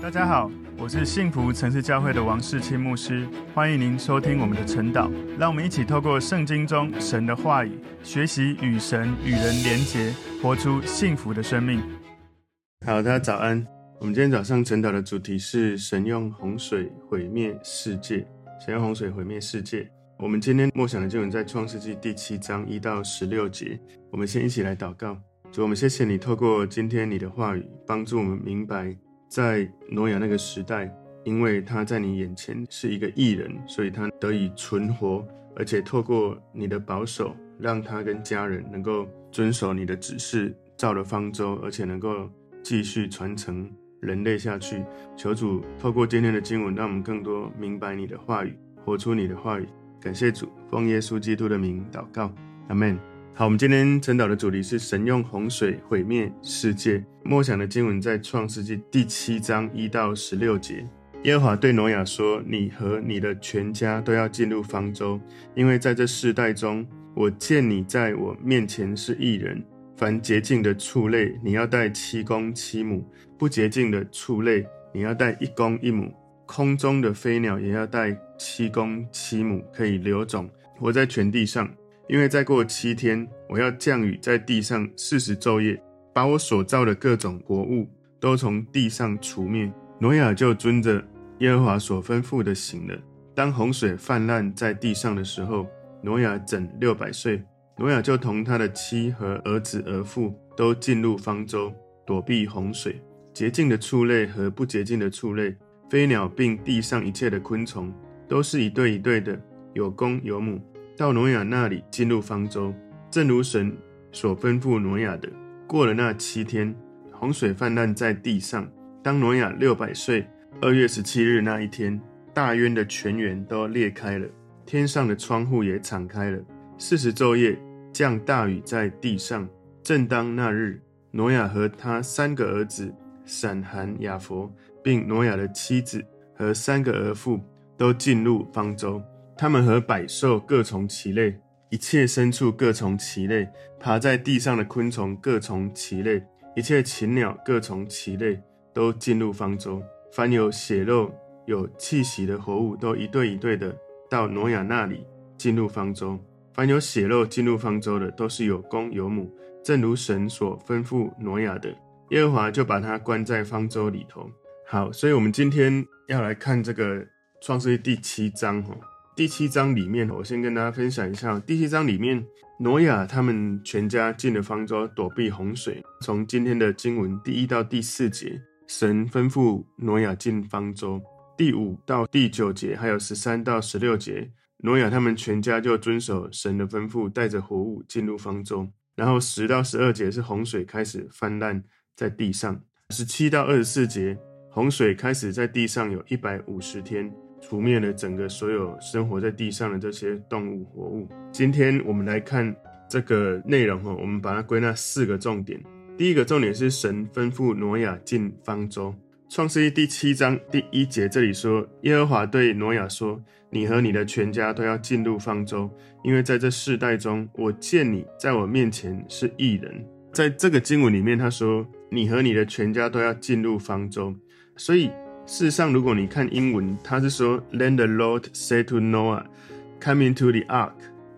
大家好，我是幸福城市教会的王世清牧师，欢迎您收听我们的晨祷。让我们一起透过圣经中神的话语，学习与神与人连结，活出幸福的生命。好，大家早安。我们今天早上晨祷的主题是神用洪水毁灭世界。神用洪水毁灭世界。我们今天默想的经文在创世纪第七章一到十六节。我们先一起来祷告。主，我们谢谢你透过今天你的话语，帮助我们明白。在挪亚那个时代，因为他在你眼前是一个义人，所以他得以存活，而且透过你的保守，让他跟家人能够遵守你的指示，造了方舟，而且能够继续传承人类下去。求主透过今天的经文，让我们更多明白你的话语，活出你的话语。感谢主，奉耶稣基督的名祷告，阿门。好，我们今天晨祷的主题是神用洪水毁灭世界。默想的经文在创世纪第七章一到十六节。耶和华对挪亚说：“你和你的全家都要进入方舟，因为在这世代中，我见你在我面前是义人。凡洁净的畜类，你要带七公七母；不洁净的畜类，你要带一公一母。空中的飞鸟也要带七公七母，可以留种，活在全地上。”因为再过七天，我要降雨在地上四十昼夜，把我所造的各种活物都从地上除灭。挪亚就遵着耶和华所吩咐的行了。当洪水泛滥在地上的时候，挪亚整六百岁。挪亚就同他的妻和儿子儿妇都进入方舟，躲避洪水。洁净的畜类和不洁净的畜类，飞鸟并地上一切的昆虫，都是一对一对的，有公有母。到挪亚那里进入方舟，正如神所吩咐挪亚的。过了那七天，洪水泛滥在地上。当挪亚六百岁，二月十七日那一天，大渊的泉源都裂开了，天上的窗户也敞开了。四十昼夜降大雨在地上。正当那日，挪亚和他三个儿子闪、含、雅弗，并挪亚的妻子和三个儿妇都进入方舟。他们和百兽各从其类，一切牲畜各从其类，爬在地上的昆虫各从其类，一切禽鸟各从其类，都进入方舟。凡有血肉、有气息的活物，都一对一对的到挪亚那里进入方舟。凡有血肉进入方舟的，都是有公有母，正如神所吩咐挪亚的。耶和华就把他关在方舟里头。好，所以我们今天要来看这个创世记第七章哈。第七章里面，我先跟大家分享一下。第七章里面，挪亚他们全家进了方舟，躲避洪水。从今天的经文第一到第四节，神吩咐挪亚进方舟；第五到第九节，还有十三到十六节，挪亚他们全家就遵守神的吩咐，带着活物进入方舟。然后十到十二节是洪水开始泛滥在地上，十七到二十四节，洪水开始在地上有一百五十天。除灭了整个所有生活在地上的这些动物活物。今天我们来看这个内容哈，我们把它归纳四个重点。第一个重点是神吩咐挪亚进方舟。创世记第七章第一节这里说：“耶和华对挪亚说，你和你的全家都要进入方舟，因为在这世代中，我见你在我面前是义人。”在这个经文里面，他说：“你和你的全家都要进入方舟。”所以。事实上，如果你看英文，他是说，Let the Lord say to Noah, Come into the ark，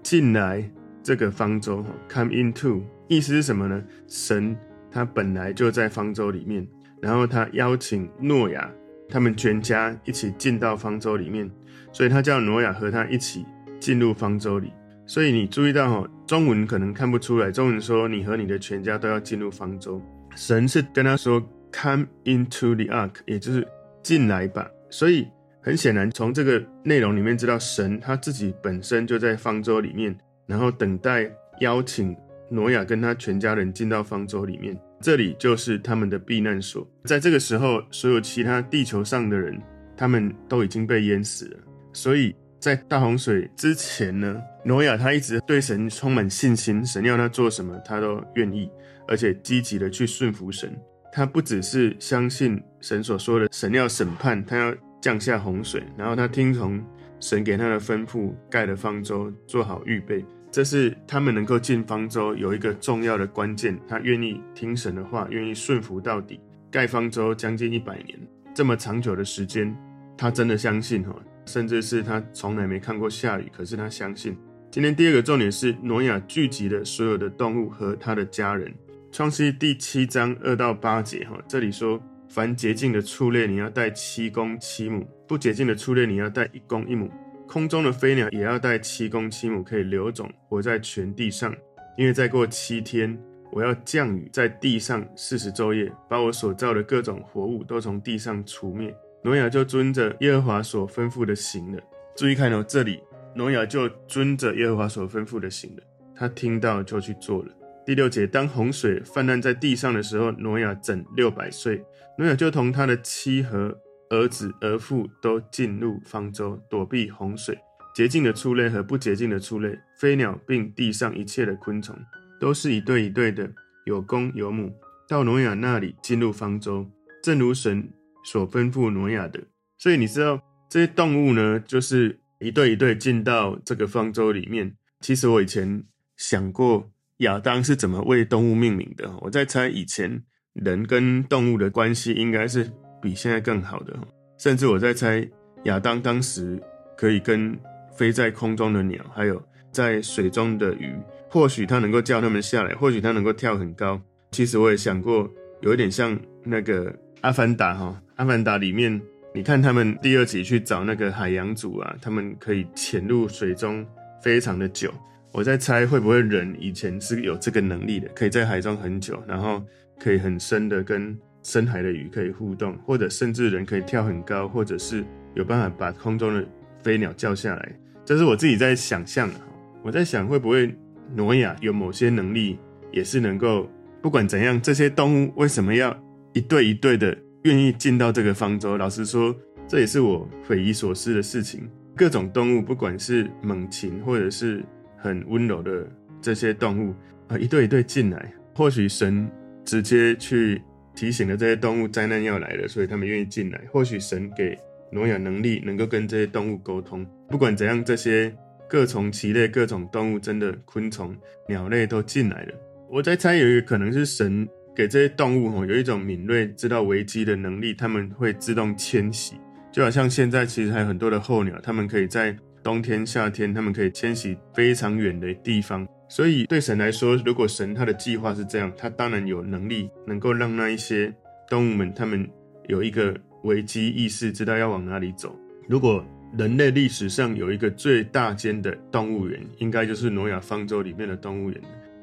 进来这个方舟。Come into，意思是什么呢？神他本来就在方舟里面，然后他邀请诺亚他们全家一起进到方舟里面，所以他叫诺亚和他一起进入方舟里。所以你注意到哈，中文可能看不出来，中文说你和你的全家都要进入方舟，神是跟他说 Come into the ark，也就是。进来吧，所以很显然，从这个内容里面知道，神他自己本身就在方舟里面，然后等待邀请挪亚跟他全家人进到方舟里面，这里就是他们的避难所。在这个时候，所有其他地球上的人，他们都已经被淹死了。所以在大洪水之前呢，挪亚他一直对神充满信心，神要他做什么，他都愿意，而且积极的去顺服神。他不只是相信神所说的，神要审判，他要降下洪水，然后他听从神给他的吩咐，盖了方舟，做好预备。这是他们能够进方舟有一个重要的关键，他愿意听神的话，愿意顺服到底。盖方舟将近一百年，这么长久的时间，他真的相信哈，甚至是他从来没看过下雨，可是他相信。今天第二个重点是挪亚聚集了所有的动物和他的家人。创世第七章二到八节哈，这里说：凡洁净的畜类，你要带七公七母；不洁净的畜类，你要带一公一母。空中的飞鸟也要带七公七母，可以留种，活在全地上。因为再过七天，我要降雨在地上四十昼夜，把我所造的各种活物都从地上除灭。挪亚就遵着耶和华所吩咐的行了。注意看哦，这里。挪亚就遵着耶和华所吩咐的行了，他听到就去做了。第六节，当洪水泛滥在地上的时候，挪亚整六百岁。挪亚就同他的妻和儿子儿妇都进入方舟，躲避洪水。洁净的畜类和不洁净的畜类，飞鸟并地上一切的昆虫，都是一对一对的，有公有母，到挪亚那里进入方舟，正如神所吩咐挪亚的。所以你知道这些动物呢，就是。一对一对进到这个方舟里面。其实我以前想过，亚当是怎么为动物命名的。我在猜，以前人跟动物的关系应该是比现在更好的。甚至我在猜，亚当当时可以跟飞在空中的鸟，还有在水中的鱼，或许他能够叫他们下来，或许他能够跳很高。其实我也想过，有一点像那个《阿凡达》哈，《阿凡达》里面。你看他们第二集去找那个海洋族啊，他们可以潜入水中非常的久。我在猜会不会人以前是有这个能力的，可以在海中很久，然后可以很深的跟深海的鱼可以互动，或者甚至人可以跳很高，或者是有办法把空中的飞鸟叫下来。这是我自己在想象的。我在想会不会挪亚有某些能力，也是能够不管怎样，这些动物为什么要一对一对的？愿意进到这个方舟，老实说，这也是我匪夷所思的事情。各种动物，不管是猛禽或者是很温柔的这些动物，啊，一对一对进来。或许神直接去提醒了这些动物，灾难要来了，所以他们愿意进来。或许神给挪亚能力，能够跟这些动物沟通。不管怎样，这些各从其类、各种动物，真的昆虫、鸟类都进来了。我在猜，有一个可能是神。给这些动物有一种敏锐、知道危机的能力，他们会自动迁徙，就好像现在其实还有很多的候鸟，他们可以在冬天、夏天，他们可以迁徙非常远的地方。所以对神来说，如果神他的计划是这样，他当然有能力能够让那一些动物们，他们有一个危机意识，知道要往哪里走。如果人类历史上有一个最大间的动物园，应该就是挪亚方舟里面的动物园。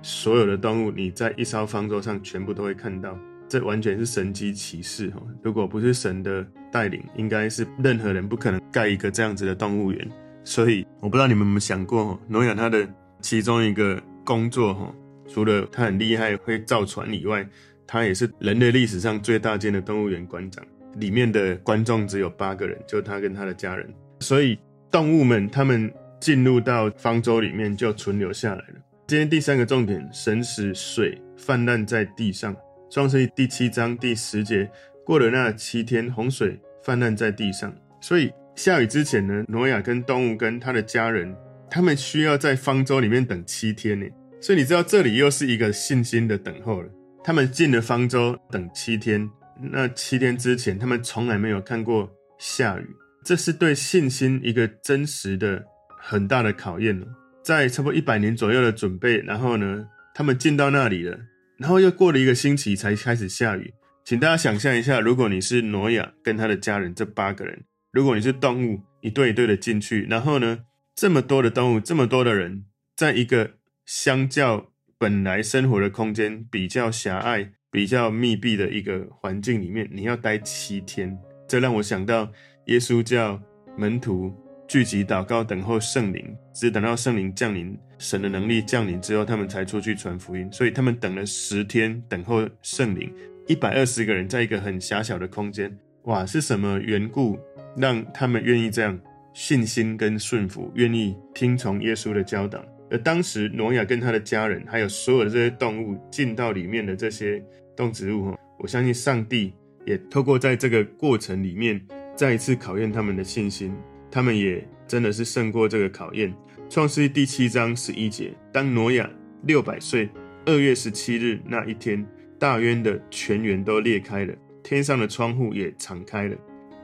所有的动物，你在一艘方舟上全部都会看到，这完全是神迹奇事哈！如果不是神的带领，应该是任何人不可能盖一个这样子的动物园。所以，我不知道你们有没有想过，诺亚他的其中一个工作哈，除了他很厉害会造船以外，他也是人类历史上最大间的动物园馆长。里面的观众只有八个人，就他跟他的家人。所以，动物们他们进入到方舟里面就存留下来了。今天第三个重点，神使水泛滥在地上。创世记第七章第十节，过了那七天，洪水泛滥在地上。所以下雨之前呢，挪亚跟动物跟他的家人，他们需要在方舟里面等七天呢。所以你知道这里又是一个信心的等候了。他们进了方舟等七天，那七天之前他们从来没有看过下雨，这是对信心一个真实的很大的考验了。在差不多一百年左右的准备，然后呢，他们进到那里了，然后又过了一个星期才开始下雨。请大家想象一下，如果你是挪亚跟他的家人这八个人，如果你是动物一对一对的进去，然后呢，这么多的动物，这么多的人，在一个相较本来生活的空间比较狭隘、比较密闭的一个环境里面，你要待七天，这让我想到耶稣叫门徒。聚集祷告，等候圣灵，只等到圣灵降临，神的能力降临之后，他们才出去传福音。所以他们等了十天，等候圣灵。一百二十个人在一个很狭小的空间，哇，是什么缘故让他们愿意这样信心跟顺服，愿意听从耶稣的教导？而当时挪亚跟他的家人，还有所有的这些动物进到里面的这些动植物，我相信上帝也透过在这个过程里面，再一次考验他们的信心。他们也真的是胜过这个考验。创世记第七章十一节，当挪亚六百岁，二月十七日那一天，大渊的泉源都裂开了，天上的窗户也敞开了。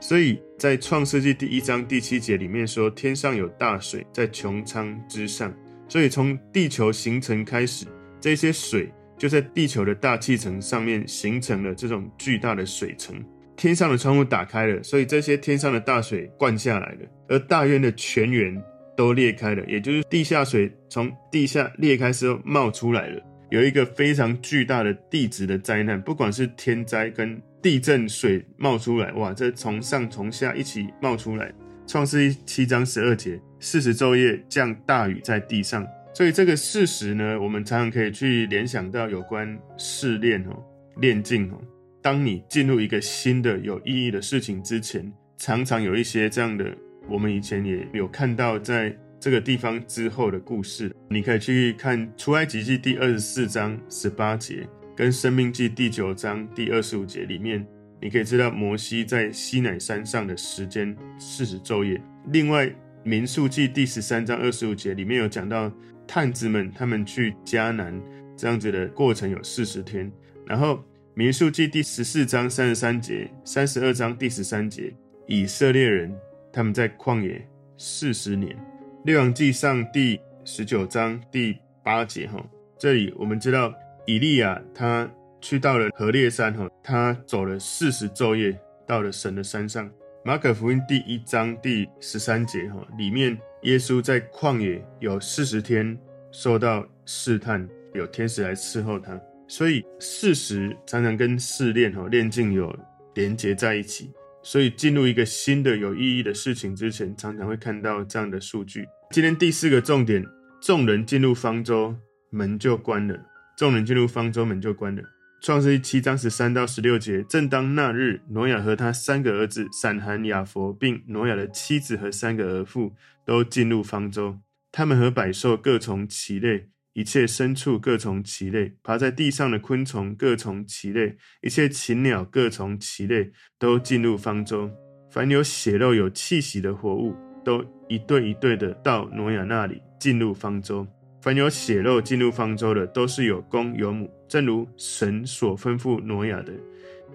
所以在创世纪第一章第七节里面说，天上有大水在穹苍之上。所以从地球形成开始，这些水就在地球的大气层上面形成了这种巨大的水层。天上的窗户打开了，所以这些天上的大水灌下来了，而大渊的泉源都裂开了，也就是地下水从地下裂开之后冒出来了。有一个非常巨大的地质的灾难，不管是天灾跟地震，水冒出来，哇，这从上从下一起冒出来。创世记七章十二节，四十昼夜降大雨在地上，所以这个事实呢，我们常常可以去联想到有关试炼哦、炼境哦。当你进入一个新的有意义的事情之前，常常有一些这样的，我们以前也有看到在这个地方之后的故事。你可以去看出埃及记第二十四章十八节，跟生命记第九章第二十五节里面，你可以知道摩西在西乃山上的时间四十昼夜。另外，民数记第十三章二十五节里面有讲到探子们他们去迦南这样子的过程有四十天，然后。民数记第十四章三十三节，三十二章第十三节，以色列人他们在旷野四十年。列王记上第十九章第八节，哈，这里我们知道以利亚他去到了何烈山，哈，他走了四十昼夜到了神的山上。马可福音第一章第十三节，哈，里面耶稣在旷野有四十天受到试探，有天使来伺候他。所以事实常常跟试炼哈炼净有连结在一起，所以进入一个新的有意义的事情之前，常常会看到这样的数据。今天第四个重点，众人进入方舟，门就关了。众人进入方舟，门就关了。创世记七章十三到十六节，正当那日，挪亚和他三个儿子闪、含、雅弗，并挪亚的妻子和三个儿妇都进入方舟，他们和百兽各从其类。一切牲畜各从其类，爬在地上的昆虫各从其类，一切禽鸟各从其类，都进入方舟。凡有血肉、有气息的活物，都一对一对的到挪亚那里进入方舟。凡有血肉进入方舟的，都是有公有母，正如神所吩咐挪亚的。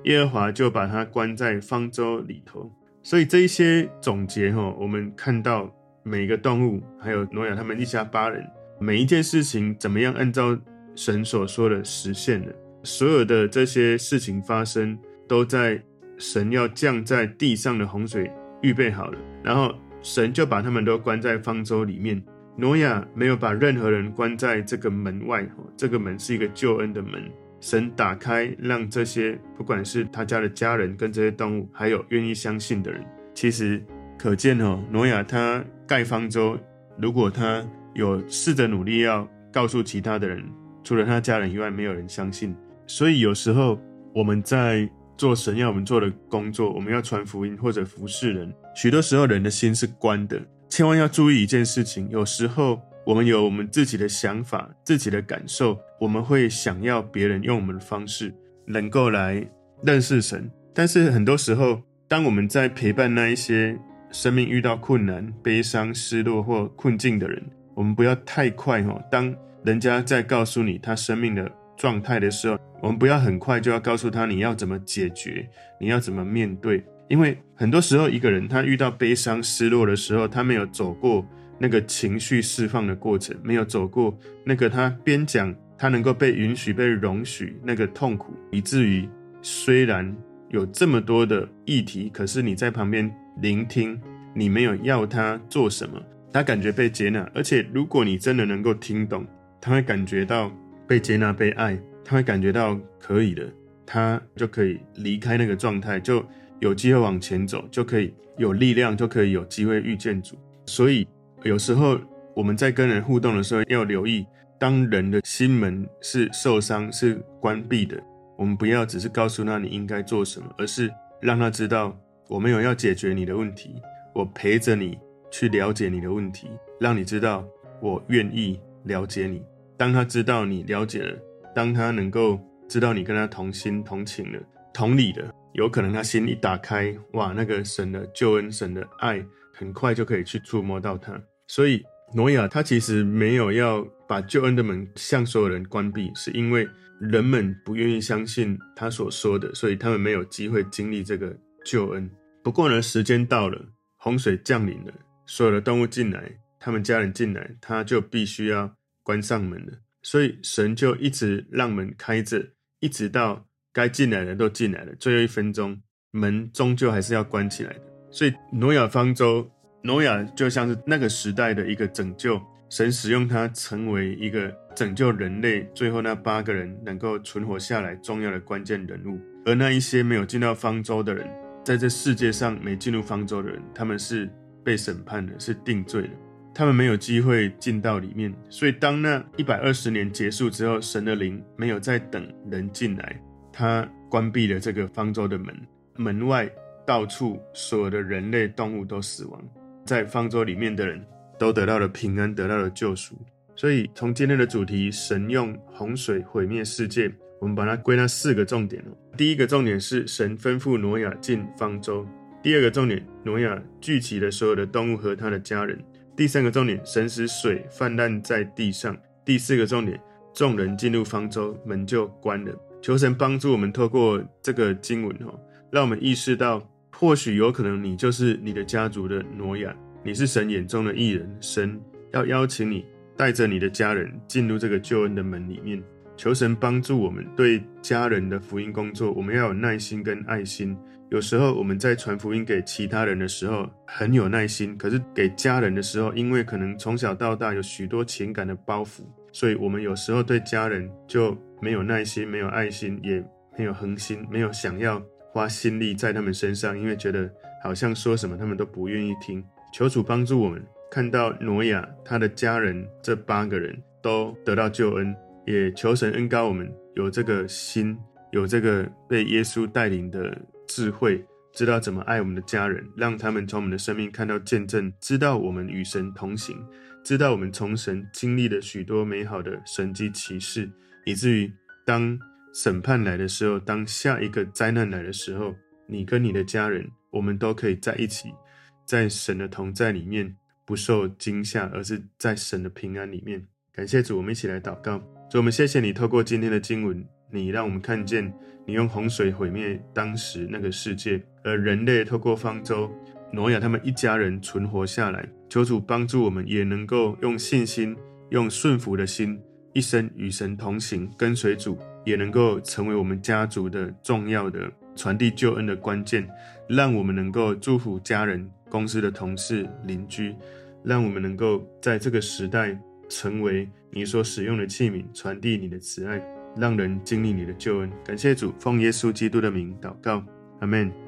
耶和华就把他关在方舟里头。所以这一些总结哈，我们看到每个动物，还有挪亚他们一家八人。每一件事情怎么样按照神所说的实现了？所有的这些事情发生，都在神要降在地上的洪水预备好了，然后神就把他们都关在方舟里面。挪亚没有把任何人关在这个门外，这个门是一个救恩的门，神打开，让这些不管是他家的家人跟这些动物，还有愿意相信的人，其实可见哦，挪亚他盖方舟，如果他有试着努力要告诉其他的人，除了他家人以外，没有人相信。所以有时候我们在做神要我们做的工作，我们要传福音或者服侍人，许多时候人的心是关的。千万要注意一件事情：有时候我们有我们自己的想法、自己的感受，我们会想要别人用我们的方式能够来认识神。但是很多时候，当我们在陪伴那一些生命遇到困难、悲伤、失落或困境的人，我们不要太快哈，当人家在告诉你他生命的状态的时候，我们不要很快就要告诉他你要怎么解决，你要怎么面对。因为很多时候一个人他遇到悲伤、失落的时候，他没有走过那个情绪释放的过程，没有走过那个他边讲他能够被允许、被容许那个痛苦，以至于虽然有这么多的议题，可是你在旁边聆听，你没有要他做什么。他感觉被接纳，而且如果你真的能够听懂，他会感觉到被接纳、被爱，他会感觉到可以的，他就可以离开那个状态，就有机会往前走，就可以有力量，就可以有机会遇见主。所以有时候我们在跟人互动的时候，要留意，当人的心门是受伤、是关闭的，我们不要只是告诉他你应该做什么，而是让他知道我没有要解决你的问题，我陪着你。去了解你的问题，让你知道我愿意了解你。当他知道你了解了，当他能够知道你跟他同心同情了、同理了，有可能他心一打开，哇，那个神的救恩、神的爱，很快就可以去触摸到他。所以挪亚他其实没有要把救恩的门向所有人关闭，是因为人们不愿意相信他所说的，所以他们没有机会经历这个救恩。不过呢，时间到了，洪水降临了，所有的动物进来，他们家人进来，他就必须要关上门了。所以神就一直让门开着，一直到该进来的都进来了，最后一分钟，门终究还是要关起来的。所以挪亚方舟，挪亚就像是那个时代的一个拯救，神使用他成为一个拯救人类最后那八个人能够存活下来重要的关键人物。而那一些没有进到方舟的人，在这世界上没进入方舟的人，他们是被审判的，是定罪的，他们没有机会进到里面。所以当那一百二十年结束之后，神的灵没有再等人进来，他关闭了这个方舟的门，门外。到处所有的人类动物都死亡，在方舟里面的人都得到了平安，得到了救赎。所以从今天的主题，神用洪水毁灭世界，我们把它归纳四个重点。第一个重点是神吩咐挪亚进方舟；第二个重点，挪亚聚集了所有的动物和他的家人；第三个重点，神使水泛滥在地上；第四个重点，众人进入方舟，门就关了。求神帮助我们，透过这个经文哈，让我们意识到。或许有可能你就是你的家族的挪亚，你是神眼中的义人。神要邀请你带着你的家人进入这个救恩的门里面。求神帮助我们对家人的福音工作，我们要有耐心跟爱心。有时候我们在传福音给其他人的时候很有耐心，可是给家人的时候，因为可能从小到大有许多情感的包袱，所以我们有时候对家人就没有耐心、没有爱心，也没有恒心，没有想要。花心力在他们身上，因为觉得好像说什么他们都不愿意听。求主帮助我们看到挪亚他的家人这八个人都得到救恩，也求神恩膏我们有这个心，有这个被耶稣带领的智慧，知道怎么爱我们的家人，让他们从我们的生命看到见证，知道我们与神同行，知道我们从神经历了许多美好的神迹奇事，以至于当。审判来的时候，当下一个灾难来的时候，你跟你的家人，我们都可以在一起，在神的同在里面不受惊吓，而是在神的平安里面。感谢主，我们一起来祷告。主，我们谢谢你，透过今天的经文，你让我们看见你用洪水毁灭当时那个世界，而人类透过方舟，挪亚他们一家人存活下来。求主帮助我们，也能够用信心、用顺服的心，一生与神同行，跟随主。也能够成为我们家族的重要的传递救恩的关键，让我们能够祝福家人、公司的同事、邻居，让我们能够在这个时代成为你所使用的器皿，传递你的慈爱，让人经历你的救恩。感谢主，奉耶稣基督的名祷告，阿门。